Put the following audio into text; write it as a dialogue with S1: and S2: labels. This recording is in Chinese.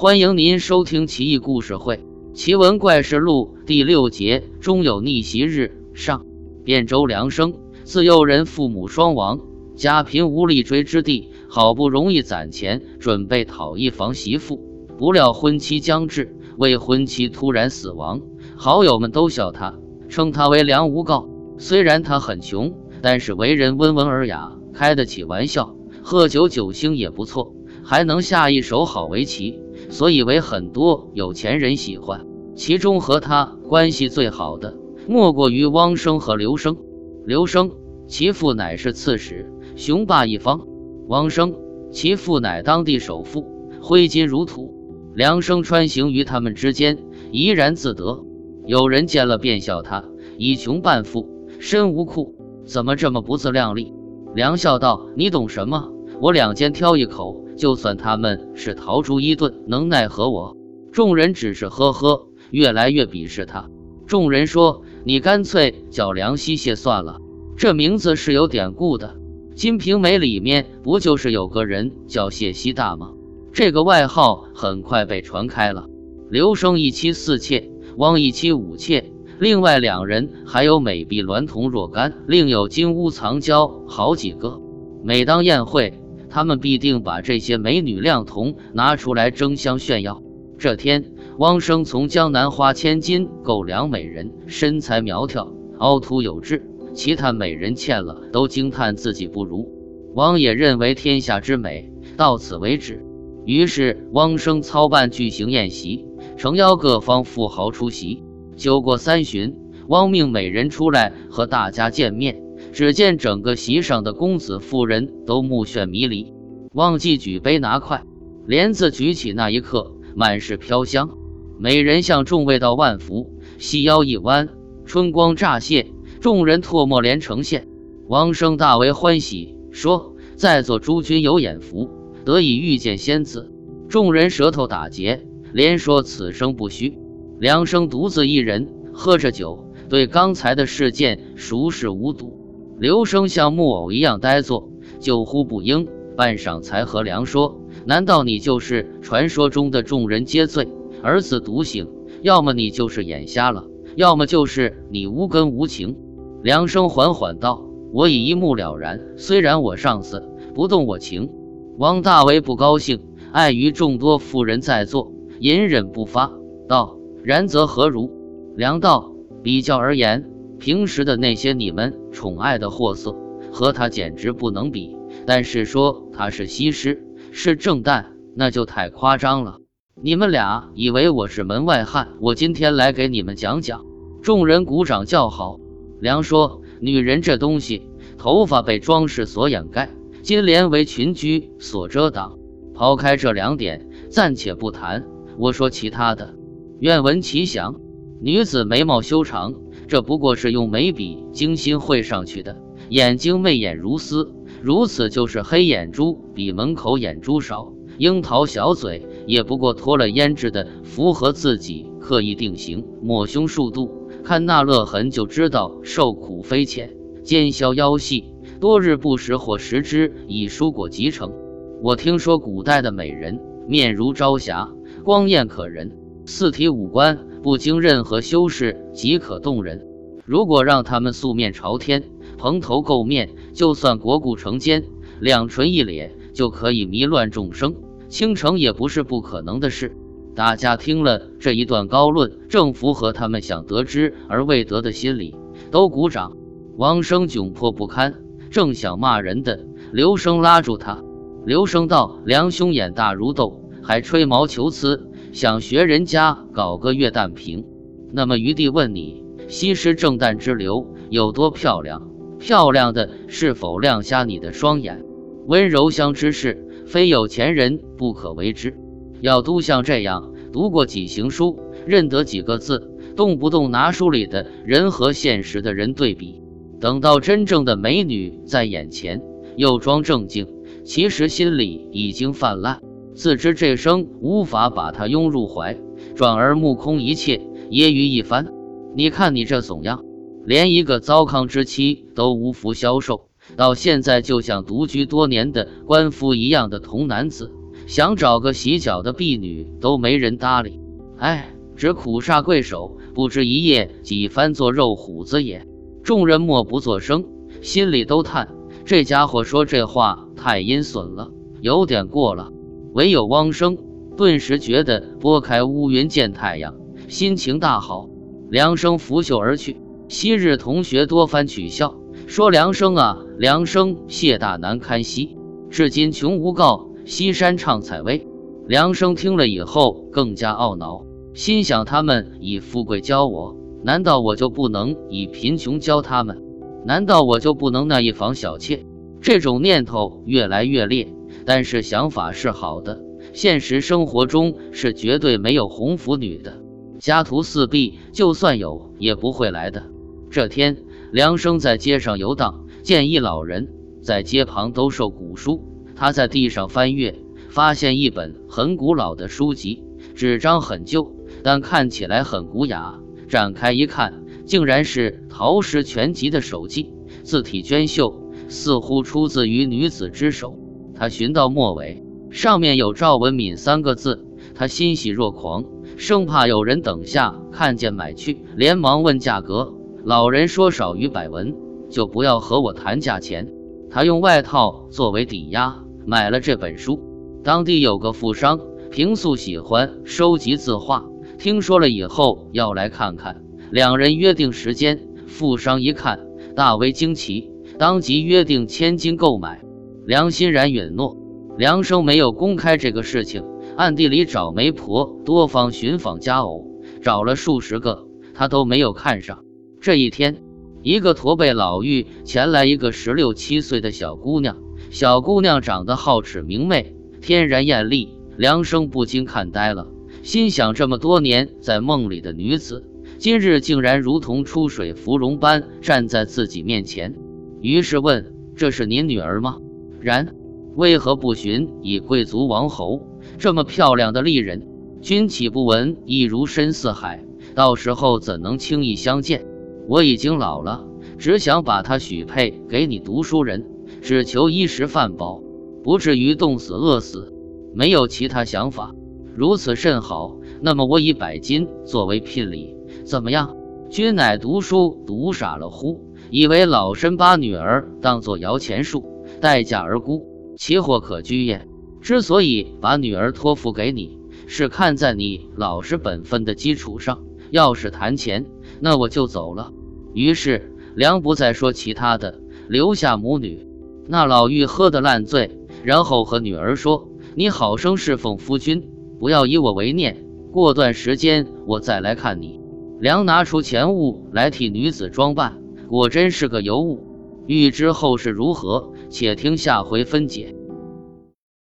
S1: 欢迎您收听《奇异故事会·奇闻怪事录》第六节终有逆袭日上。汴州梁生，自幼人父母双亡，家贫无立锥之地，好不容易攒钱，准备讨一房媳妇。不料婚期将至，未婚妻突然死亡，好友们都笑他，称他为梁无告。虽然他很穷，但是为人温文尔雅，开得起玩笑，喝酒酒兴也不错，还能下一手好围棋。所以为很多有钱人喜欢，其中和他关系最好的，莫过于汪生和刘生。刘生其父乃是刺史，雄霸一方；汪生其父乃当地首富，挥金如土。梁生穿行于他们之间，怡然自得。有人见了便笑他以穷扮富，身无库，怎么这么不自量力？梁笑道：“你懂什么？我两肩挑一口。”就算他们是逃出一顿，能奈何我？众人只是呵呵，越来越鄙视他。众人说：“你干脆叫梁希谢算了，这名字是有典故的，《金瓶梅》里面不就是有个人叫谢希大吗？”这个外号很快被传开了。刘生一妻四妾，汪一妻五妾，另外两人还有美婢娈童若干，另有金屋藏娇好几个。每当宴会，他们必定把这些美女靓童拿出来争相炫耀。这天，汪生从江南花千金购两美人，身材苗条，凹凸有致，其他美人见了都惊叹自己不如。汪也认为天下之美到此为止，于是汪生操办巨型宴席，诚邀各方富豪出席。酒过三巡，汪命美人出来和大家见面。只见整个席上的公子妇人都目眩迷离，忘记举杯拿筷，帘子举起那一刻，满是飘香。美人向众位道万福，细腰一弯，春光乍泄，众人唾沫连成线。王生大为欢喜，说：“在座诸君有眼福，得以遇见仙子。”众人舌头打结，连说此生不虚。梁生独自一人喝着酒，对刚才的事件熟视无睹。刘生像木偶一样呆坐，久呼不应，半晌才和梁说：“难道你就是传说中的众人皆醉，儿子独醒？要么你就是眼瞎了，要么就是你无根无情。”梁生缓缓道：“我已一目了然，虽然我上司不动我情。”王大为不高兴，碍于众多妇人在座，隐忍不发，道：“然则何如？”梁道：“比较而言。”平时的那些你们宠爱的货色，和他简直不能比。但是说他是西施，是正旦，那就太夸张了。你们俩以为我是门外汉？我今天来给你们讲讲。众人鼓掌叫好。梁说：“女人这东西，头发被装饰所掩盖，金莲为裙裾所遮挡。抛开这两点，暂且不谈。我说其他的，愿闻其详。女子眉毛修长。”这不过是用眉笔精心绘上去的，眼睛媚眼如丝，如此就是黑眼珠比门口眼珠少。樱桃小嘴也不过脱了胭脂的，符合自己刻意定型。抹胸数度，看那勒痕就知道受苦非浅。肩削腰细，多日不食或食之，已蔬果即成。我听说古代的美人面如朝霞，光艳可人，四体五官。不经任何修饰即可动人。如果让他们素面朝天、蓬头垢面，就算国故成奸，两唇一咧就可以迷乱众生，倾城也不是不可能的事。大家听了这一段高论，正符合他们想得知而未得的心理，都鼓掌。王生窘迫不堪，正想骂人的，刘生拉住他。刘生道：“梁兄眼大如豆，还吹毛求疵。”想学人家搞个月旦瓶，那么余弟问你：西施正旦之流有多漂亮？漂亮的是否亮瞎你的双眼？温柔乡之事，非有钱人不可为之。要都像这样读过几行书，认得几个字，动不动拿书里的人和现实的人对比，等到真正的美女在眼前，又装正经，其实心里已经泛滥。自知这生无法把他拥入怀，转而目空一切，揶揄一番。你看你这怂样，连一个糟糠之妻都无福消受，到现在就像独居多年的官夫一样的童男子，想找个洗脚的婢女都没人搭理。哎，只苦煞贵手，不知一夜几番做肉虎子也。众人默不作声，心里都叹这家伙说这话太阴损了，有点过了。唯有汪生顿时觉得拨开乌云见太阳，心情大好。梁生拂袖而去。昔日同学多番取笑，说梁生啊，梁生谢大难堪兮，至今穷无告，西山唱采薇。梁生听了以后更加懊恼，心想他们以富贵教我，难道我就不能以贫穷教他们？难道我就不能那一房小妾？这种念头越来越烈，但是想法是好的。现实生活中是绝对没有红拂女的，家徒四壁，就算有也不会来的。这天，梁生在街上游荡，见一老人在街旁兜售古书。他在地上翻阅，发现一本很古老的书籍，纸张很旧，但看起来很古雅。展开一看，竟然是《陶诗全集》的手记，字体娟秀，似乎出自于女子之手。他寻到末尾，上面有赵文敏三个字，他欣喜若狂，生怕有人等下看见买去，连忙问价格。老人说：“少于百文，就不要和我谈价钱。”他用外套作为抵押买了这本书。当地有个富商，平素喜欢收集字画，听说了以后要来看看。两人约定时间。富商一看，大为惊奇，当即约定千金购买。梁欣然允诺。梁生没有公开这个事情，暗地里找媒婆多方寻访佳偶，找了数十个，他都没有看上。这一天，一个驼背老妪前来，一个十六七岁的小姑娘。小姑娘长得好齿明媚，天然艳丽。梁生不禁看呆了，心想：这么多年在梦里的女子，今日竟然如同出水芙蓉般站在自己面前。于是问：“这是您女儿吗？然，为何不寻以贵族王侯？这么漂亮的丽人，君岂不闻亦如深似海？到时候怎能轻易相见？”我已经老了，只想把她许配给你读书人，只求衣食饭饱，不至于冻死饿死，没有其他想法。如此甚好，那么我以百金作为聘礼，怎么样？君乃读书读傻了乎？以为老身把女儿当作摇钱树，待价而沽，其货可居也。之所以把女儿托付给你，是看在你老实本分的基础上。要是谈钱，那我就走了。于是梁不再说其他的，留下母女。那老妪喝得烂醉，然后和女儿说：“你好生侍奉夫君，不要以我为念。过段时间我再来看你。”梁拿出钱物来替女子装扮，果真是个尤物。欲知后事如何，且听下回分解。